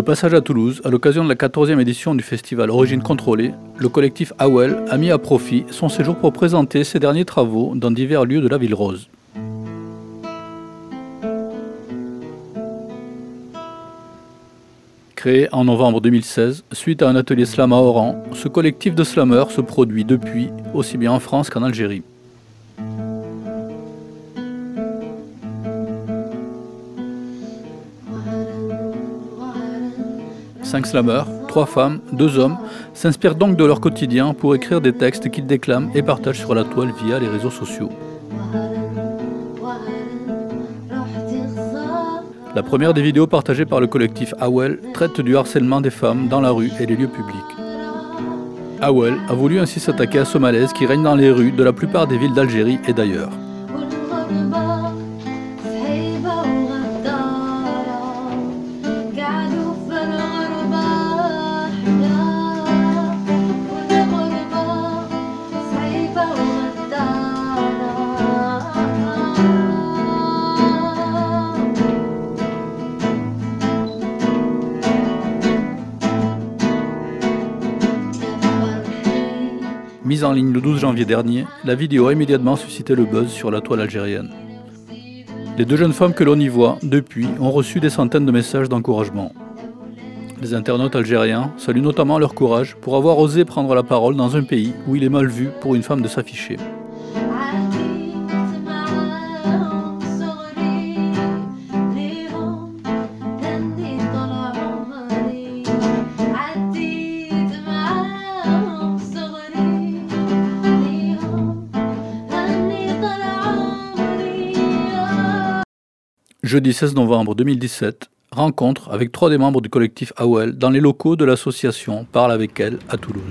De passage à Toulouse, à l'occasion de la 14e édition du festival Origine Contrôlée, le collectif AWEL a mis à profit son séjour pour présenter ses derniers travaux dans divers lieux de la ville rose. Créé en novembre 2016, suite à un atelier slam à Oran, ce collectif de slammeurs se produit depuis, aussi bien en France qu'en Algérie. Cinq slammeurs, trois femmes, deux hommes, s'inspirent donc de leur quotidien pour écrire des textes qu'ils déclament et partagent sur la toile via les réseaux sociaux. La première des vidéos partagées par le collectif Awel traite du harcèlement des femmes dans la rue et les lieux publics. Awel a voulu ainsi s'attaquer à ce malaise qui règne dans les rues de la plupart des villes d'Algérie et d'ailleurs. En ligne le 12 janvier dernier, la vidéo a immédiatement suscité le buzz sur la toile algérienne. Les deux jeunes femmes que l'on y voit, depuis, ont reçu des centaines de messages d'encouragement. Les internautes algériens saluent notamment leur courage pour avoir osé prendre la parole dans un pays où il est mal vu pour une femme de s'afficher. Jeudi 16 novembre 2017, rencontre avec trois des membres du collectif AOL dans les locaux de l'association Parle avec elle à Toulouse.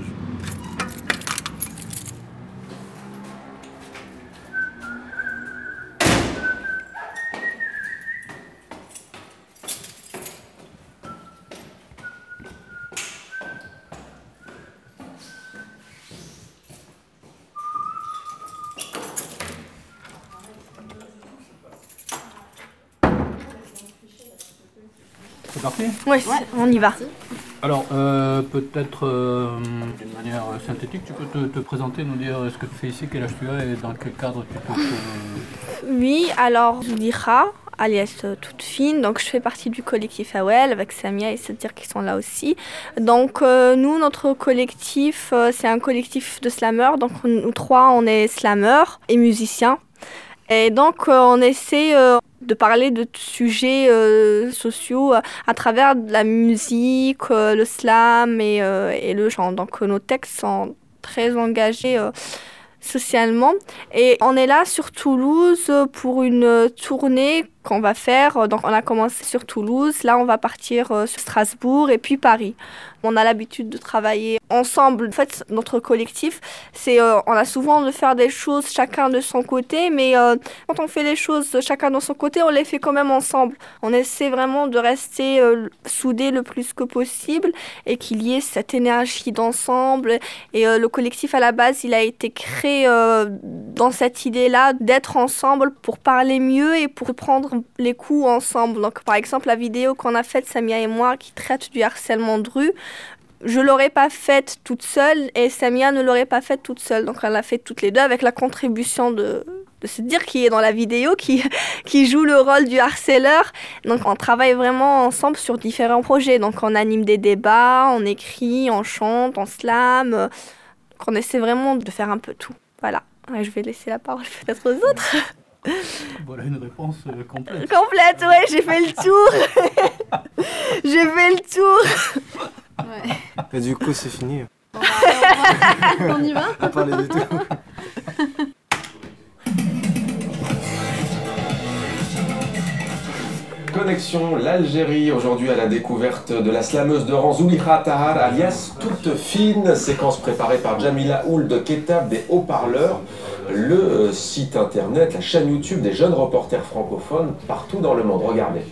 C'est parti Ouais, on y va. Alors, euh, peut-être euh, d'une manière synthétique, tu peux te, te présenter, nous dire ce que tu fais ici, quel âge tu as et dans quel cadre tu te Oui, alors Zoulira, alias euh, toute fine, donc je fais partie du collectif AOL avec Samia et Sadir qui sont là aussi. Donc euh, nous, notre collectif, euh, c'est un collectif de slammeurs, donc nous trois, on est slammeurs et musiciens. Et donc euh, on essaie euh, de parler de sujets euh, sociaux à travers la musique, le slam et, et le chant. Donc nos textes sont très engagés socialement. Et on est là sur Toulouse pour une tournée qu'on va faire. Donc on a commencé sur Toulouse, là on va partir euh, sur Strasbourg et puis Paris. On a l'habitude de travailler ensemble. En fait, notre collectif, c'est euh, on a souvent de faire des choses chacun de son côté, mais euh, quand on fait les choses chacun de son côté, on les fait quand même ensemble. On essaie vraiment de rester soudés le plus que possible et qu'il y ait cette énergie d'ensemble. Et le collectif à la base, il a été créé dans cette idée-là d'être ensemble pour parler mieux et pour prendre les coups ensemble. Donc, par exemple, la vidéo qu'on a faite, Samia et moi, qui traite du harcèlement de rue, je l'aurais pas faite toute seule et Samia ne l'aurait pas faite toute seule. Donc, elle l'a fait toutes les deux avec la contribution de de se dire qui est dans la vidéo, qui, qui joue le rôle du harceleur. Donc on travaille vraiment ensemble sur différents projets. Donc on anime des débats, on écrit, on chante, on slam. euh, Donc on essaie vraiment de faire un peu tout. Voilà. Je vais laisser la parole peut-être aux autres. Voilà une réponse euh, complète. Complète, ouais, j'ai fait le tour. j'ai fait le tour. Et du coup, c'est fini. On y va À parler de tout. Connexion l'Algérie, aujourd'hui à la découverte de la slameuse de rang Zouliha Tahar, alias Toute Fine, séquence préparée par Jamila Ould Ketab des haut-parleurs, le euh, site internet, la chaîne YouTube des jeunes reporters francophones partout dans le monde. Regardez.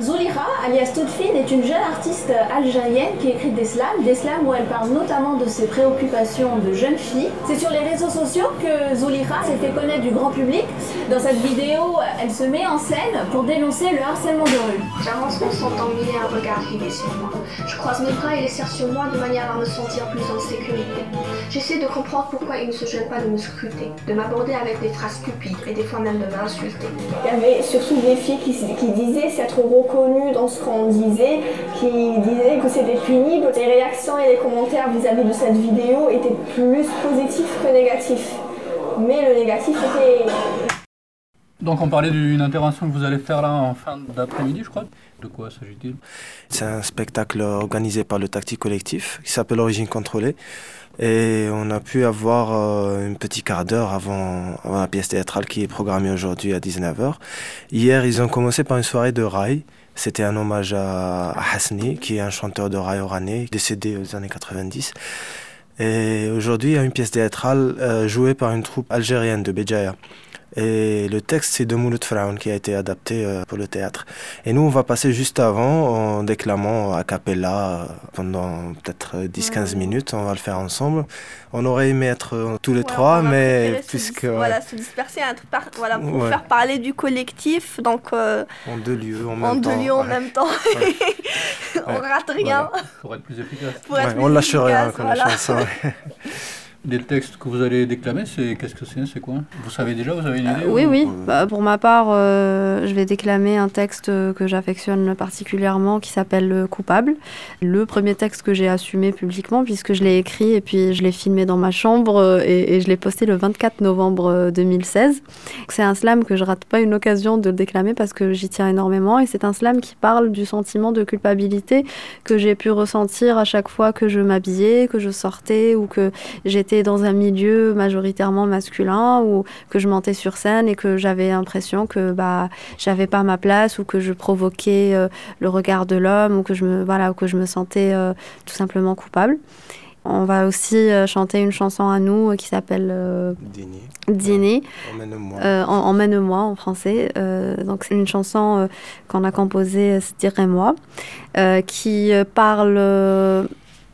Zouliha, alias Toutfine, est une jeune artiste algérienne qui écrit des slams, des slams où elle parle notamment de ses préoccupations de jeune fille. C'est sur les réseaux sociaux que Zouliha s'est fait connaître du grand public. Dans cette vidéo, elle se met en scène pour dénoncer le harcèlement de rue. J'avance en sentant mille un regard rivé sur moi. Je croise mes bras et les serre sur moi de manière à me sentir plus en sécurité. J'essaie de comprendre pourquoi il ne se gêne pas de me scruter, de m'aborder avec des phrases stupides et des fois même de m'insulter. Il y avait surtout des filles qui, qui disaient s'être reconnues dans ce qu'on disait, qui disaient que c'était pénible. Les réactions et les commentaires vis-à-vis de cette vidéo étaient plus positifs que négatifs. Mais le négatif était Donc on parlait d'une intervention que vous allez faire là en fin d'après-midi, je crois. De quoi s'agit-il? C'est un spectacle organisé par le Tactique Collectif qui s'appelle Origine Contrôlée. Et on a pu avoir euh, un petit quart d'heure avant, avant, la pièce théâtrale qui est programmée aujourd'hui à 19h. Hier, ils ont commencé par une soirée de rail. C'était un hommage à, à Hasni, qui est un chanteur de rail oranais, décédé aux années 90. Et aujourd'hui, il y a une pièce théâtrale euh, jouée par une troupe algérienne de Béjaïa. Et le texte, c'est de Mouloud Frown qui a été adapté euh, pour le théâtre. Et nous, on va passer juste avant en déclamant a cappella euh, pendant peut-être 10-15 minutes. On va le faire ensemble. On aurait aimé être euh, tous les Ouais, trois, mais se puisque. dis- Voilà, se disperser un truc par- voilà, pour Ouais. faire parler du collectif. Donc, euh, En deux lieux, en même en temps. deux lieux en ouais. même temps. on Ouais. rate rien. Pour être plus efficace. Pour être plus on lâche rien efficace, comme la voilà. chanson. Les textes que vous allez déclamer, c'est qu'est-ce que c'est C'est quoi? Vous savez déjà Vous avez une idée Euh, Oui, ou- oui. Bah, pour ma part, euh, je vais déclamer un texte que j'affectionne particulièrement qui s'appelle Le Coupable. Le premier texte que j'ai assumé publiquement puisque je l'ai écrit et puis je l'ai filmé dans ma chambre euh, et, et je l'ai posté le 24 novembre euh, 2016. C'est un slam que je rate pas une occasion de le déclamer parce que j'y tiens énormément et c'est un slam qui parle du sentiment de culpabilité que j'ai pu ressentir à chaque fois que je m'habillais, que je sortais ou que j'étais dans un milieu majoritairement masculin ou que je montais sur scène et que j'avais l'impression que bah j'avais pas ma place ou que je provoquais euh, le regard de l'homme ou que je me voilà ou que je me sentais euh, tout simplement coupable. On va aussi euh, chanter une chanson à nous qui s'appelle Dîner. Dîner. Emmène-moi. En- Emmène-moi en français. Donc c'est une chanson qu'on a composée, c'est Dirais-moi, euh, qui parle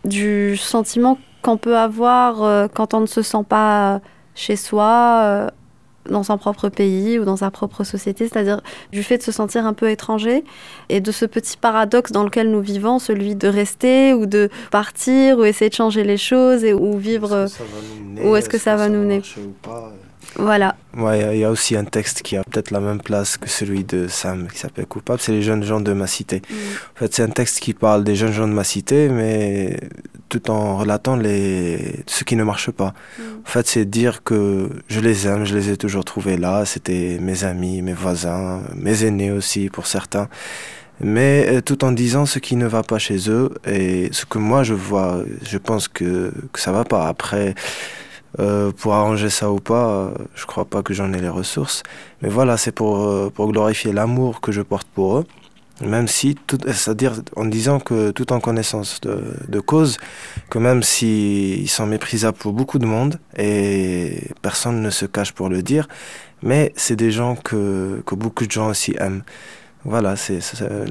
du sentiment qu'on peut avoir euh, quand on ne se sent pas chez soi. euh, dans son propre pays ou dans sa propre société, c'est-à-dire du fait de se sentir un peu étranger et de ce petit paradoxe dans lequel nous vivons, celui de rester ou de partir ou essayer de changer les choses et, ou vivre. euh, Est-ce que ça va nous mener? où est-ce que ça va nous mener? Voilà. Ouais, il y a- il y a aussi un texte qui a peut-être la même place que celui de Sam qui s'appelle Coupable, c'est les jeunes gens de ma cité. En fait, c'est un texte qui parle des jeunes gens de ma cité, mais tout en relatant les... ce qui ne marche pas. En fait, c'est dire que je les aime, je les ai toujours trouvés là, c'était mes amis, mes voisins, mes aînés aussi pour certains. Mais euh, tout en disant ce qui ne va pas chez eux et ce que moi je vois, je pense que, que ça va pas. Après, euh, pour arranger ça ou pas, je crois pas que j'en ai les ressources. Mais voilà, c'est pour, euh, pour glorifier l'amour que je porte pour eux. Même si, c'est-à-dire en disant que tout en connaissance de, cause, que même si ils sont méprisables pour beaucoup de monde et personne ne se cache pour le dire, mais c'est des gens que, que beaucoup de gens aussi aiment. Voilà, c'est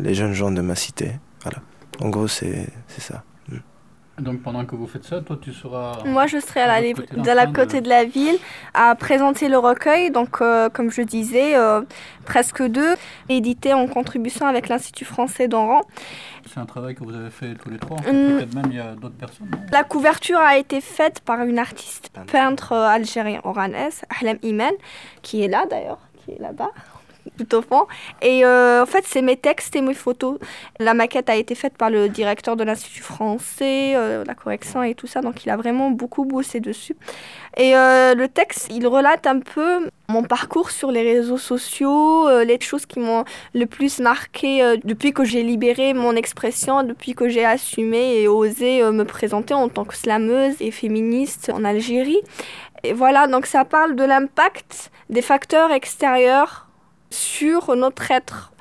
les jeunes gens de ma cité. Voilà. En gros, c'est ça. Donc pendant que vous faites ça, toi tu seras. Moi, je serai à la, côté de la de- côté de la ville à présenter le recueil. Donc, euh, comme je disais, euh, presque deux, édité en contribution avec l'Institut français d'Oran. C'est un travail que vous avez fait tous les trois. Hum. Peut-être même il y a d'autres personnes. La couverture a été faite par une artiste peintre euh, algérien oranaise, Ahlam Iman, qui est là d'ailleurs, qui est là-bas. Au fond. Et en fait, c'est mes textes et mes photos. La maquette a été faite par le directeur de l'Institut français, la correction et tout ça, donc il a vraiment beaucoup bossé dessus. Et le texte, il relate un peu mon parcours sur les réseaux sociaux, les choses qui m'ont le plus marqué depuis que j'ai libéré mon expression, depuis que j'ai assumé et osé me présenter en tant que slameuse et féministe en Algérie. Et voilà, donc ça parle de l'impact des facteurs extérieurs sur notre être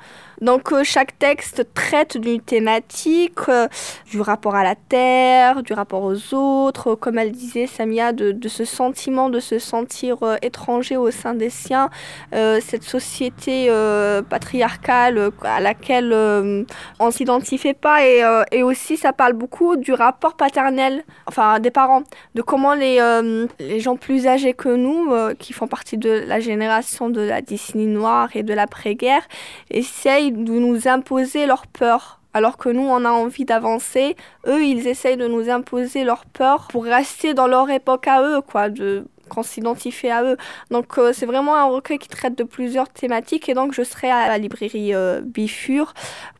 donc euh, chaque texte traite d'une thématique, euh, du rapport à la terre, du rapport aux autres, comme elle disait Samia, de, ce sentiment de se sentir euh, étranger au sein des siens, cette société patriarcale à laquelle on ne s'identifiait pas. Et, et, aussi ça parle beaucoup du rapport paternel, enfin des parents, de comment les, les gens plus âgés que nous, qui font partie de la génération de la décennie noire et de l'après-guerre, essayent de nous imposer leur peur. Alors que nous, on a envie d'avancer, eux, ils essayent de nous imposer leur peur pour rester dans leur époque à eux, quoi, de qu'on s'identifie à eux. Donc euh, c'est vraiment un recueil qui traite de plusieurs thématiques et donc je serai à la librairie euh, Bifur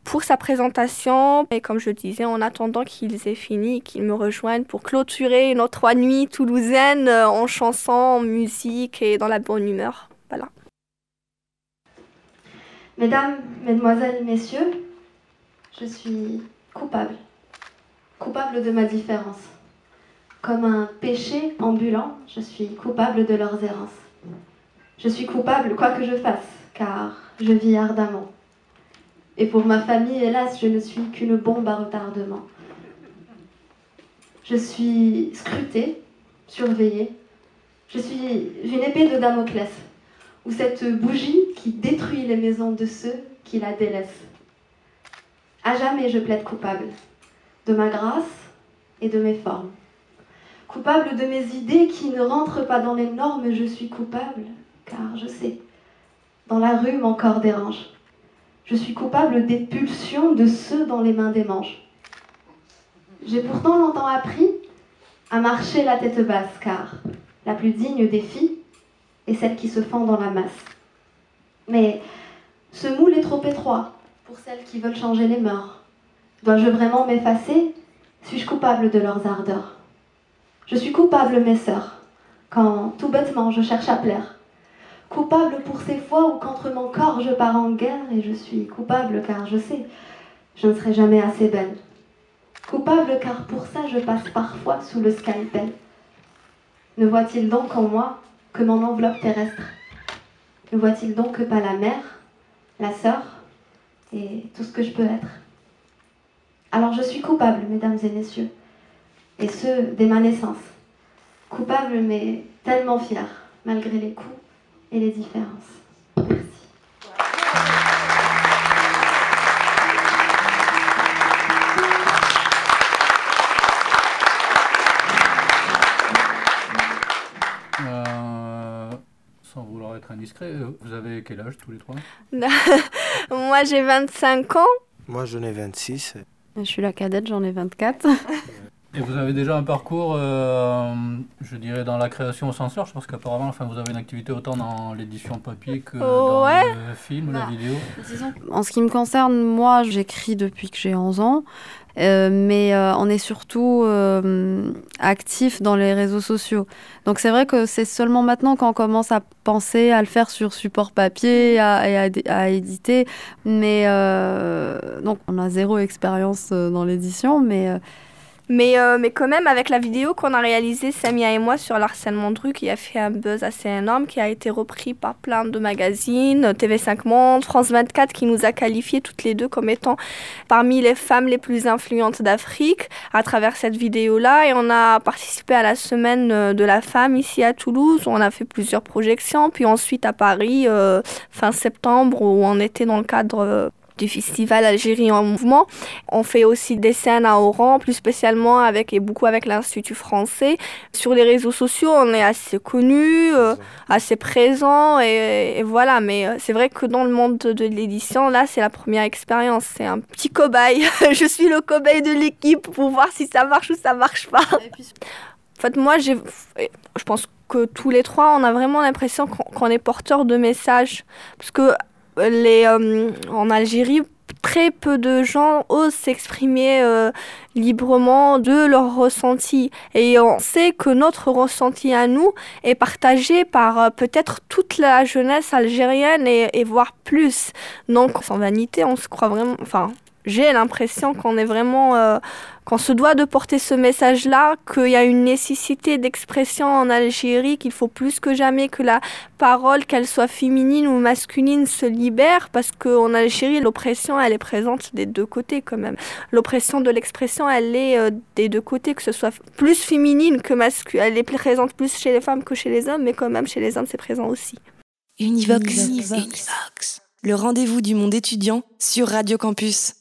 pour sa présentation. Et comme je disais, en attendant qu'ils aient fini, qu'ils me rejoignent pour clôturer notre trois nuits toulousaine euh, en chanson, en musique et dans la bonne humeur. Voilà. Mesdames, Mesdemoiselles, Messieurs, je suis coupable, coupable de ma différence. Comme un péché ambulant, je suis coupable de leurs errances. Je suis coupable quoi que je fasse, car je vis ardemment. Et pour ma famille, hélas, je ne suis qu'une bombe à retardement. Je suis scrutée, surveillée. Je suis une épée de Damoclès ou cette bougie qui détruit les maisons de ceux qui la délaissent. À jamais je plaide coupable de ma grâce et de mes formes. Coupable de mes idées qui ne rentrent pas dans les normes, je suis coupable, car je sais, dans la rue mon corps dérange. Je suis coupable des pulsions de ceux dont les mains démangent. J'ai pourtant longtemps appris à marcher la tête basse, car la plus digne des filles et celles qui se font dans la masse. Mais ce moule est trop étroit pour celles qui veulent changer les mœurs. Dois-je vraiment m'effacer? Suis-je coupable de leurs ardeurs? Je suis coupable, mes sœurs, quand tout bêtement je cherche à plaire. Coupable pour ces fois où contre mon corps je pars en guerre et je suis coupable car je sais, je ne serai jamais assez belle. Coupable car pour ça je passe parfois sous le scalpel. Ne voit-il donc en moi que mon enveloppe terrestre? Ne voit-il donc que pas la mère, la sœur et tout ce que je peux être? Alors je suis coupable, mesdames et messieurs, et ce, dès ma naissance. Coupable, mais tellement fière, malgré les coups et les différences. indiscret, euh, vous avez quel âge tous les trois Moi j'ai 25 ans. Moi j'en ai 26. Je suis la cadette, j'en ai 24. Et vous avez déjà un parcours, euh, je dirais, dans la création au sens large, parce qu'apparemment, enfin, vous avez une activité autant dans l'édition papier que dans le film, la bah, vidéo. En ce qui me concerne, moi, j'écris depuis que j'ai 11 ans. Euh, mais euh, on est surtout euh, actif dans les réseaux sociaux. Donc c'est vrai que c'est seulement maintenant qu'on commence à penser à le faire sur support papier et à, éditer. Mais donc on a zéro expérience dans l'édition, mais mais, euh, mais quand même, avec la vidéo qu'on a réalisée, Samia et moi, sur l'harcèlement de rue, qui a fait un buzz assez énorme, qui a été repris par plein de magazines, TV5 Monde, France 24, qui nous a qualifiés toutes les deux comme étant parmi les femmes les plus influentes d'Afrique à travers cette vidéo-là. Et on a participé à la semaine euh, de la femme ici à Toulouse, où on a fait plusieurs projections. Puis ensuite à Paris, euh, fin septembre, où on était dans le cadre du festival Algérie en mouvement. On fait aussi des scènes à Oran, plus spécialement avec et beaucoup avec l'Institut français. Sur les réseaux sociaux, on est assez connu, euh, assez présent et, voilà. Mais euh, c'est vrai que dans le monde de, l'édition, là, c'est la première expérience. C'est un petit cobaye. Je suis le cobaye de l'équipe pour voir si ça marche ou ça marche pas. En fait, moi, j'ai, je pense que tous les trois, on a vraiment l'impression qu'on est porteur de messages. Parce que les, euh, en Algérie, très peu de gens osent s'exprimer euh, librement de leur ressenti. Et on sait que notre ressenti à nous est partagé par euh, peut-être toute la jeunesse algérienne et, et voire plus. Donc, sans vanité, on se croit vraiment... Enfin, j'ai l'impression qu'on est vraiment, euh, qu'on se doit de porter ce message-là, qu'il y a une nécessité d'expression en Algérie, qu'il faut plus que jamais que la parole, qu'elle soit féminine ou masculine, se libère, parce qu'en Algérie, l'oppression, elle est présente des deux côtés quand même. L'oppression de l'expression, elle est euh, des deux côtés, que ce soit plus féminine que masculine, elle est présente plus chez les femmes que chez les hommes, mais quand même chez les hommes, c'est présent aussi. Univox. Univox. Le rendez-vous du monde étudiant sur Radio Campus.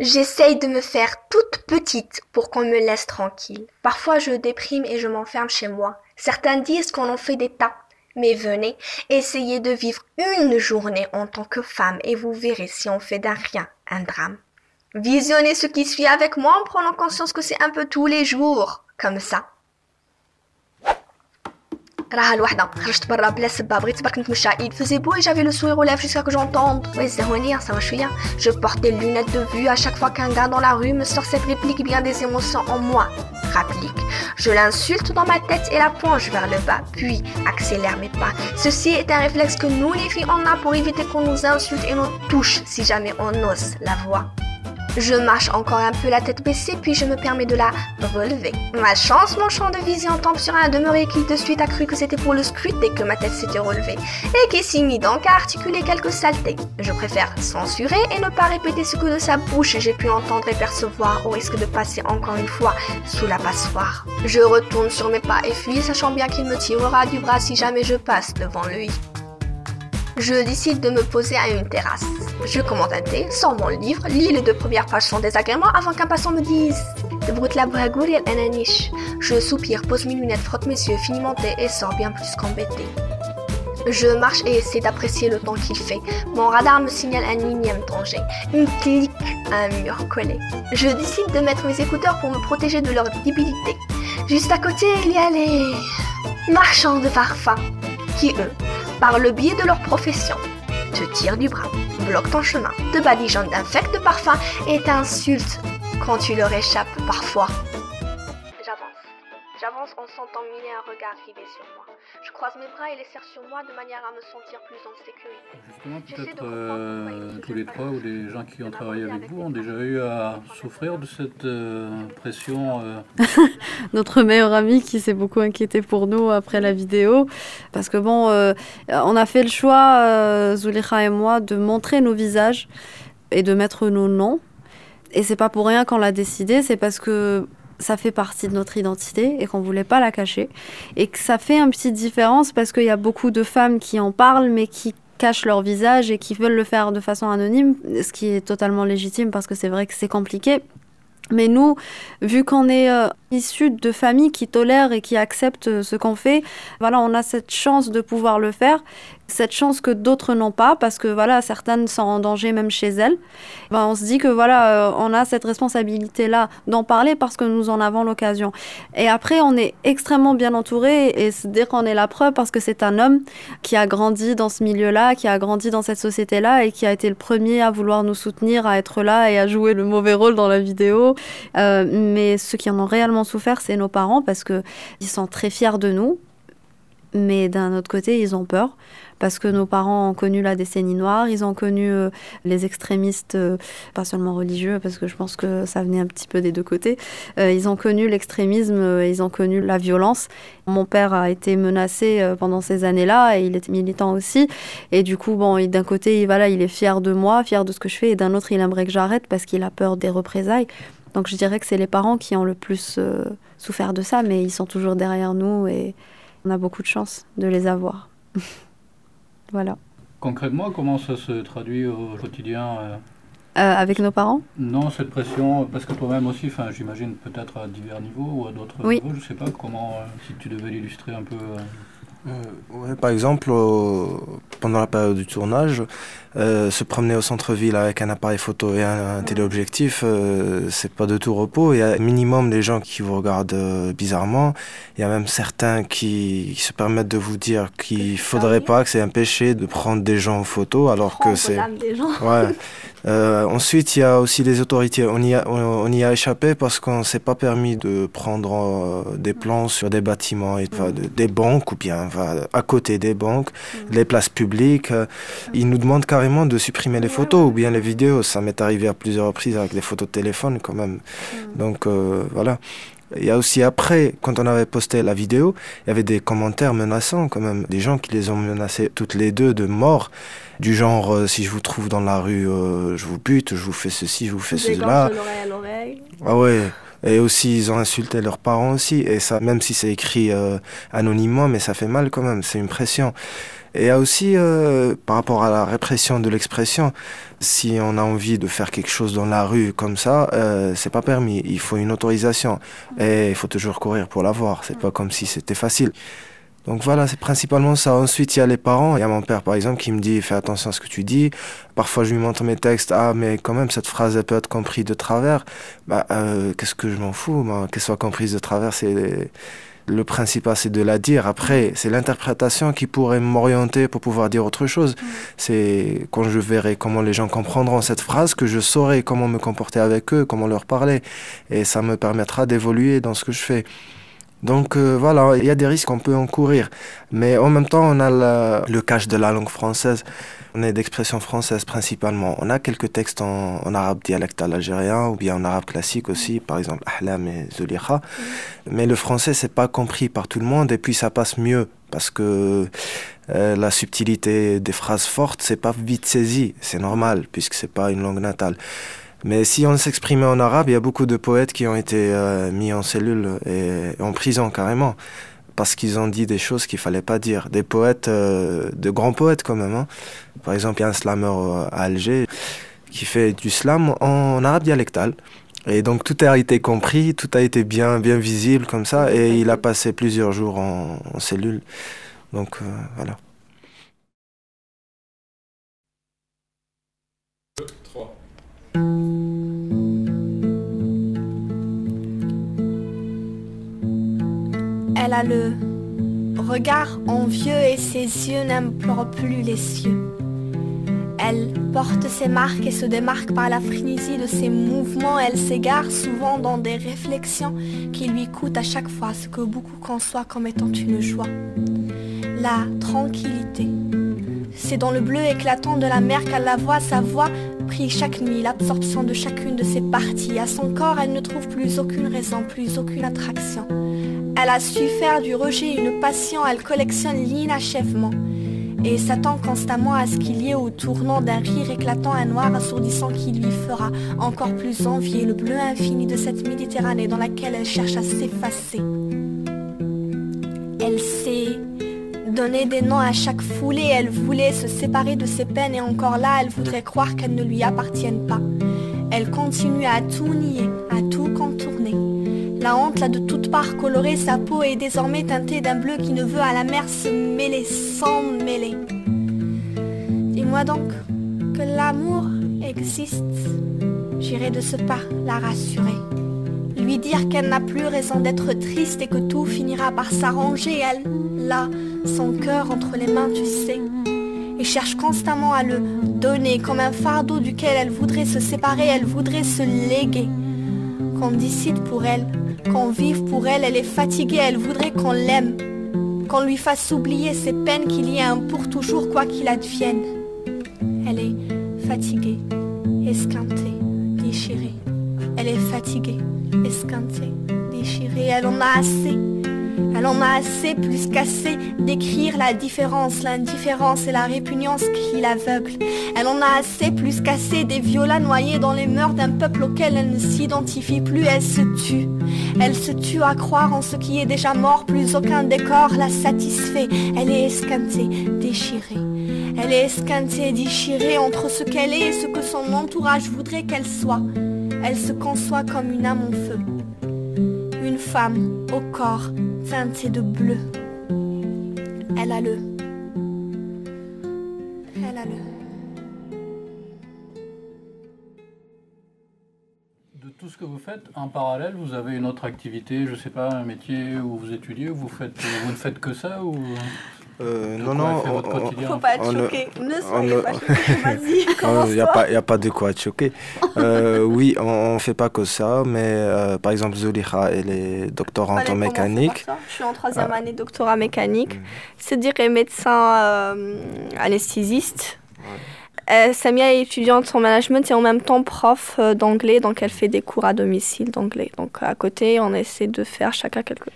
J'essaye de me faire toute petite pour qu'on me laisse tranquille. Parfois je déprime et je m'enferme chez moi. Certains disent qu'on en fait des tas. Mais venez, essayez de vivre une journée en tant que femme et vous verrez si on fait d'un rien un drame. Visionnez ce qui suit avec moi en prenant conscience que c'est un peu tous les jours, comme ça. راها الوحدة خرجت برا بلا سبة بغيت برك نتمشى il faisait beau et j'avais le sourire aux lèvres jusqu'à que j'entende ouais زهونية ça va chouïa je porte des lunettes de vue à chaque fois qu'un gars dans la rue me sort cette réplique bien des émotions en moi rapplique je l'insulte dans ma tête et la penche vers le bas puis accélère mes pas ceci est un réflexe que nous les filles on a pour éviter qu'on nous insulte et nous touche si jamais on ose la voix je marche encore un peu la tête baissée, puis je me permets de la relever. Ma chance, mon champ de vision tombe sur un demeuré qui de suite a cru que c'était pour le scruter que ma tête s'était relevée, et qui s'y mit donc à articuler quelques saletés. Je préfère censurer et ne pas répéter ce que de sa bouche j'ai pu entendre et percevoir, au risque de passer encore une fois sous la passoire. Je retourne sur mes pas et fuis, sachant bien qu'il me tirera du bras si jamais je passe devant lui. Je décide de me poser à une terrasse. Je commande un thé, sors mon livre, lis les deux premières pages sans désagrément avant qu'un passant me dise Je soupire, pose mes lunettes, frotte mes yeux, finis mon thé et sors bien plus qu'embêté. Je marche et essaie d'apprécier le temps qu'il fait. Mon radar me signale un énième danger. Une clique un mur collé. Je décide de mettre mes écouteurs pour me protéger de leur débilité. Juste à côté, il y a les marchands de parfums qui, eux, par le biais de leur profession, te tirent du bras, bloquent ton chemin, te badigeonnent d'infects de parfum et t'insultent quand tu leur échappes parfois. J'avance. J'avance en sentant mille un regard rivé sur moi. Je croise mes bras et les serre sur moi de manière à me sentir plus en sécurité. Justement, peut-être euh, tous les trois ou les gens qui ont travaillé avec vous ont déjà eu à souffrir de cette euh, pression. Euh... Notre meilleur ami qui s'est beaucoup inquiété pour nous après la vidéo. Parce que bon, euh, on a fait le choix, euh, Zulekha et moi, de montrer nos visages et de mettre nos noms. Et c'est pas pour rien qu'on l'a décidé, c'est parce que ça fait partie de notre identité et qu'on voulait pas la cacher. Et que ça fait une petite différence parce qu'il y a beaucoup de femmes qui en parlent mais qui cachent leur visage et qui veulent le faire de façon anonyme, ce qui est totalement légitime parce que c'est vrai que c'est compliqué. Mais nous, vu qu'on est euh, issus de familles qui tolèrent et qui acceptent ce qu'on fait, voilà, on a cette chance de pouvoir le faire, cette chance que d'autres n'ont pas parce que voilà, certaines sont en danger même chez elles. Ben, on se dit que voilà, euh, on a cette responsabilité là d'en parler parce que nous en avons l'occasion. Et après, on est extrêmement bien entouré et se dire qu'on est la preuve parce que c'est un homme qui a grandi dans ce milieu-là, qui a grandi dans cette société-là et qui a été le premier à vouloir nous soutenir, à être là et à jouer le mauvais rôle dans la vidéo. Euh, mais ceux qui en ont réellement souffert, c'est nos parents parce que ils sont très fiers de nous. Mais d'un autre côté, ils ont peur parce que nos parents ont connu la décennie noire, ils ont connu euh, les extrémistes, euh, pas seulement religieux, parce que je pense que ça venait un petit peu des deux côtés. Euh, ils ont connu l'extrémisme, ils ont connu la violence. Mon père a été menacé pendant ces années-là et il était militant aussi. Et du coup, bon, d'un côté, il, voilà, il est fier de moi, fier de ce que je fais, et d'un autre, il aimerait que j'arrête parce qu'il a peur des représailles. Donc je dirais que c'est les parents qui ont le plus euh, souffert de ça, mais ils sont toujours derrière nous et on a beaucoup de chance de les avoir. voilà. Concrètement, comment ça se traduit au quotidien euh, Euh, avec nos parents? Non, cette pression, parce que toi-même aussi, enfin, j'imagine peut-être à divers niveaux ou à d'autres Oui. niveaux, je sais pas comment, euh, si tu devais l'illustrer un peu. euh, Ouais, par exemple, pendant la période du tournage, euh, se promener au centre-ville avec un appareil photo et un, un téléobjectif, euh, c'est pas de tout repos. Il y a minimum des gens qui vous regardent euh, bizarrement. Il y a même certains qui, qui se permettent de vous dire qu'il faudrait pas, que c'est un péché de prendre des gens en photo, alors que c'est. Ouais. Euh, ensuite, il y a aussi les autorités. On y a, on, on y a échappé parce qu'on s'est pas permis de prendre des plans sur des bâtiments, et, enfin, de- des banques ou bien enfin, à côté des banques, les places publiques. Ils nous demandent carrément de supprimer les photos ou bien les vidéos. Ça m'est arrivé à plusieurs reprises avec des photos de téléphone quand même. Donc euh, voilà. Il y a aussi après, quand on avait posté la vidéo, il y avait des commentaires menaçants quand même. Des gens qui les ont menacés toutes les deux de mort. Du genre, euh, si je vous trouve dans la rue, euh, je vous bute, je vous fais ceci, je vous fais cela. Ah ouais. Et aussi, ils ont insulté leurs parents aussi. Et ça, même si c'est écrit euh, anonymement, mais ça fait mal quand même. C'est une pression. Et aussi, euh, par rapport à la répression de l'expression, si on a envie de faire quelque chose dans la rue comme ça, euh, c'est pas permis. Il faut une autorisation. Et il faut toujours courir pour l'avoir. C'est pas comme si c'était facile. Donc voilà, c'est principalement ça. Ensuite, il y a les parents. Il y a mon père, par exemple, qui me dit Fais attention à ce que tu dis. Parfois, je lui montre mes textes. Ah, mais quand même, cette phrase, elle peut être comprise de travers. Bah, euh, qu'est-ce que je m'en fous, moi? Qu'elle soit comprise de travers, c'est. Le principal, c'est de la dire. Après, c'est l'interprétation qui pourrait m'orienter pour pouvoir dire autre chose. C'est quand je verrai comment les gens comprendront cette phrase que je saurai comment me comporter avec eux, comment leur parler. Et ça me permettra d'évoluer dans ce que je fais. Donc euh, voilà, il y a des risques qu'on peut encourir. Mais en même temps, on a la- le cache de la langue française. On est d'expression française principalement. On a quelques textes en, arabe dialectal algérien ou bien en arabe classique aussi, par exemple Ahlam et Zulikha. Mais le français, c'est pas compris par tout le monde et puis ça passe mieux parce que euh, la subtilité des phrases fortes, c'est pas vite saisi. C'est normal puisque c'est pas une langue natale. Mais si on s'exprimait en arabe, il y a beaucoup de poètes qui ont été euh, mis en cellule et en prison carrément parce qu'ils ont dit des choses qu'il fallait pas dire. Des poètes, euh, de grands poètes quand même. hein. Par exemple, il y a un slammer euh, à Alger qui fait du slam en arabe dialectal. Et donc tout a été compris, tout a été bien, bien visible comme ça, et il a passé plusieurs jours en, cellule. Donc euh, voilà. Elle a le regard envieux et ses yeux n'implorent plus les cieux. Elle porte ses marques et se démarque par la frénésie de ses mouvements. Elle s'égare souvent dans des réflexions qui lui coûtent à chaque fois ce que beaucoup conçoivent comme étant une joie. La tranquillité. C'est dans le bleu éclatant de la mer qu'elle la voit, sa voix prie chaque nuit l'absorption de chacune de ses parties. À son corps, elle ne trouve plus aucune raison, plus aucune attraction. Elle a su faire du rejet une passion, elle collectionne l'inachèvement et s'attend constamment à ce qu'il y ait au tournant d'un rire éclatant un noir assourdissant qui lui fera encore plus envier le bleu infini de cette Méditerranée dans laquelle elle cherche à s'effacer. Elle s'est donné des noms à chaque foulée, elle voulait se séparer de ses peines et encore là, elle voudrait croire qu'elles ne lui appartiennent pas. Elle continue à tout nier, à tout contourner. La honte l'a de toutes parts colorée, sa peau est désormais teintée d'un bleu qui ne veut à la mer se mêler, s'en mêler. Dis-moi donc que l'amour existe. J'irai de ce pas la rassurer. Lui dire qu'elle n'a plus raison d'être triste et que tout finira par s'arranger. Elle, là, son cœur entre les mains, tu sais. Et cherche constamment à le donner comme un fardeau duquel elle voudrait se séparer, elle voudrait se léguer. Qu'on décide pour elle, qu'on vive pour elle, elle est fatiguée, elle voudrait qu'on l'aime, qu'on lui fasse oublier ses peines, qu'il y ait un pour toujours quoi qu'il advienne. Elle est fatiguée, esquintée, déchirée. Elle est fatiguée, esquintée, déchirée. Elle en a assez. Elle en a assez, plus qu'assez, d'écrire la différence, l'indifférence et la répugnance qui l'aveugle. Elle en a assez, plus qu'assez, des violas noyés dans les mœurs d'un peuple auquel elle ne s'identifie plus. Elle se tue. Elle se tue à croire en ce qui est déjà mort, plus aucun décor la satisfait. Elle est esquintée, déchirée. Elle est esquintée, déchirée entre ce qu'elle est et ce que son entourage voudrait qu'elle soit. Elle se conçoit comme une âme en feu. Femme au corps teinté de bleu. Elle a le. Elle a le. De tout ce que vous faites, en parallèle, vous avez une autre activité, je sais pas, un métier où vous étudiez, où vous, faites, vous ne faites que ça ou... Euh, non, non, on- quotidien Faut pas être on choqué. Ne on soyez pas choqué. Vas-y, Il n'y a, pas- y a pas de quoi être choqué. Euh, oui, on ne fait pas que ça, mais euh, par exemple, Zuliha, elle est doctorante en mécanique. Je suis en troisième Ah. année doctorat mécanique. C'est-à-dire qu'elle est médecin euh, anesthésiste. Euh, Samia est étudiante en management et en même temps prof d'anglais, donc elle fait des cours à domicile d'anglais. Donc à côté, on essaie de faire chacun quelque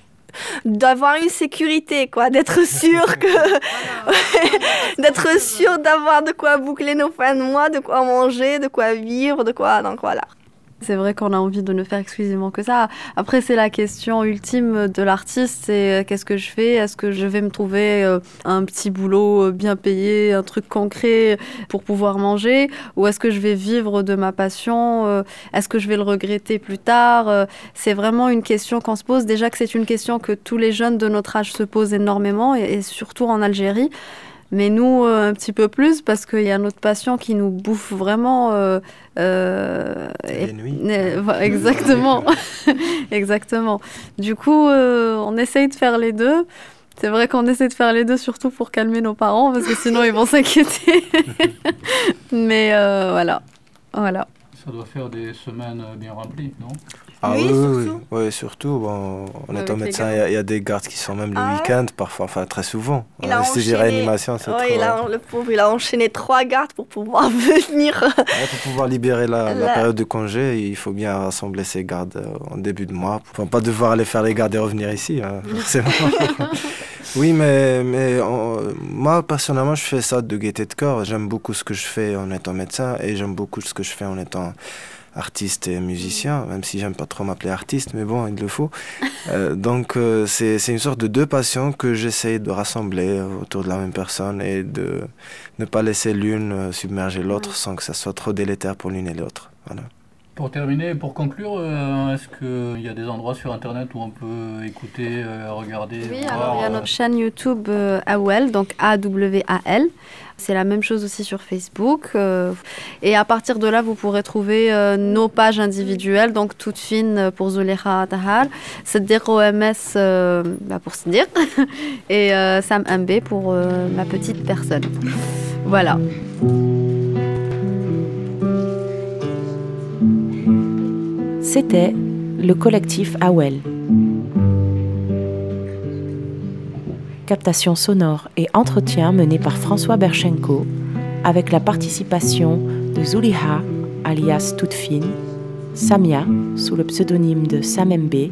d'avoir une sécurité quoi d'être sûr que d'être sûr d'avoir de quoi boucler nos fins de mois de quoi manger de quoi vivre de quoi donc voilà C'est vrai qu'on a envie de ne faire exclusivement que ça. Après, c'est la question ultime de l'artiste, c'est euh, qu'est-ce que je fais? Est-ce que je vais me trouver euh, un petit boulot euh, bien payé, un truc concret pour pouvoir manger? Ou est-ce que je vais vivre de ma passion Est-ce que je vais le regretter plus tard? C'est vraiment une question qu'on se pose. Déjà que c'est une question que tous les jeunes de notre âge se posent énormément, et surtout en Algérie. Mais nous, euh, un petit peu plus, parce qu'il y a notre passion qui nous bouffe vraiment. euh, euh, et- euh, voilà, exactement. Exactement. Du coup, euh, on essaye de faire les deux. C'est vrai qu'on essaie de faire les deux, surtout pour calmer nos parents, parce que sinon ils vont s'inquiéter. Mais euh, voilà. Voilà. Ça doit faire des semaines bien remplies, non? Ah Oui, oui, oui, oui, surtout. Oui, surtout. Bon, en étant médecin, il y a- il y, a des gardes qui sont même le Ah week-end, parfois, enfin très souvent. Il a enchaîné- réanimation, c'est Ouais, trop. le pauvre, il a enchaîné trois gardes pour pouvoir venir. Ouais, pour pouvoir libérer la, la La- période de congé, il faut bien rassembler ses gardes euh, en début de mois. Enfin, pas devoir aller faire les gardes et revenir ici, hein, forcément. oui, mais, mais moi, personnellement, je fais ça de gaieté de corps. J'aime beaucoup ce que je fais en étant médecin et j'aime beaucoup ce que je fais en étant artiste et musicien, même si j'aime pas trop m'appeler artiste, mais bon, il le faut. Euh, donc, euh, c'est une sorte de deux passions que j'essaye de rassembler autour de la même personne et de ne pas laisser l'une euh, submerger l'autre sans que ça soit trop délétère pour l'une et l'autre. Voilà. Pour terminer, pour conclure, euh, est-ce qu'il y a des endroits sur Internet où on peut écouter, euh, regarder Oui, voir, alors il y a euh, notre chaîne YouTube AWL, donc A-W-A-L. C'est la même chose aussi sur Facebook. et à partir de là, vous pourrez trouver nos pages individuelles, donc toute fine euh, pour Zuleha Tahal, Siddiq OMS bah, pour Siddiq, et Sam MB pour ma petite personne. Voilà. C'était le collectif AWEL. Captation sonore et entretien mené par François Berchenko avec la participation de Zuliha alias Toutfine, Samia sous le pseudonyme de Samembe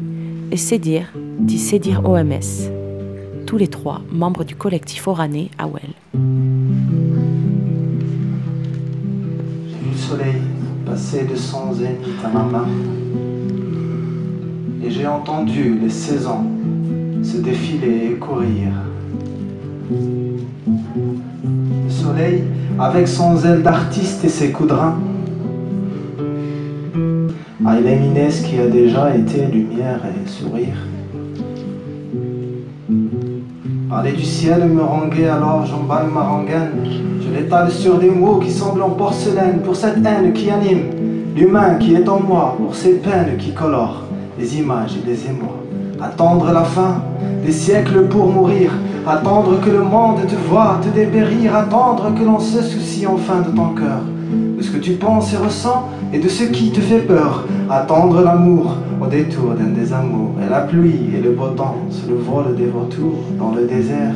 et Sedir dit Sedir OMS, tous les trois membres du collectif oranais AWEL. Passer de son zénith à ma main. Et j'ai entendu les saisons se défiler et courir. Le soleil, avec son zèle d'artiste et ses rein, a éliminé ce qui a déjà été lumière et sourire. Parler du ciel me ranguer alors j'emballe ma rengaine. Je l'étale sur des mots qui semblent en porcelaine pour cette haine qui anime l'humain qui est en moi, pour ces peines qui colorent les images et les émois. Attendre la fin des siècles pour mourir, attendre que le monde te voie te dépérir, attendre que l'on se soucie enfin de ton cœur, ce que tu penses et ressens et de ce qui te fait peur. Attendre l'amour au détour d'un désamour, et la pluie et le beau temps le vol des vautours dans le désert.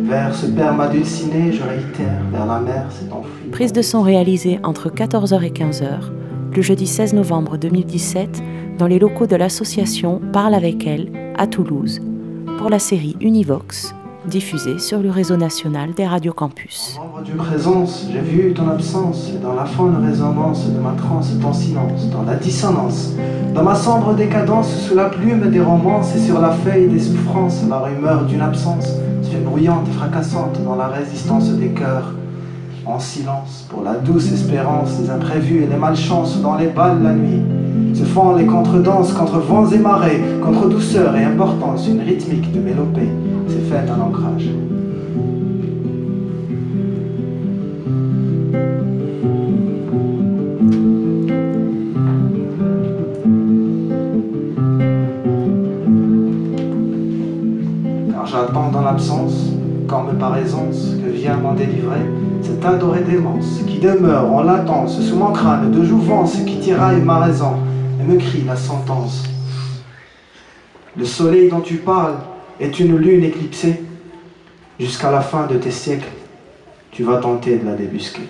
Vers ce perma dulciné, je réitère, vers la mer c'est enfui. Prise de son réalisée entre 14h et 15h, le jeudi 16 novembre 2017, dans les locaux de l'association Parle avec elle, à Toulouse, pour la série Univox, diffusée sur le réseau national des radios campus. Présence, j'ai vu ton absence, et dans la faune résonance de ma transe, ton silence, dans la dissonance, dans ma sombre décadence, sous la plume des romances, et sur la feuille des souffrances, la rumeur d'une absence se fait bruyante et fracassante dans la résistance des cœurs. En silence, pour la douce espérance des imprévus et les malchances dans les balles la nuit, se font les contredanses contre vents et marées, contre douceur et importance, une rythmique de mélopée fait un ancrage. J'attends dans l'absence, comme par aisance, que vient m'en délivrer, cette adorée démence qui demeure en latence sous mon crâne de jouvence qui tiraille ma raison et me crie la sentence. Le soleil dont tu parles est une lune éclipsée? Jusqu'à la fin de tes siècles, tu vas tenter de la débusquer.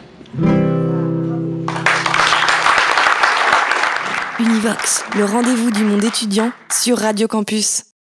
Univox, le rendez-vous du monde étudiant sur Radio Campus.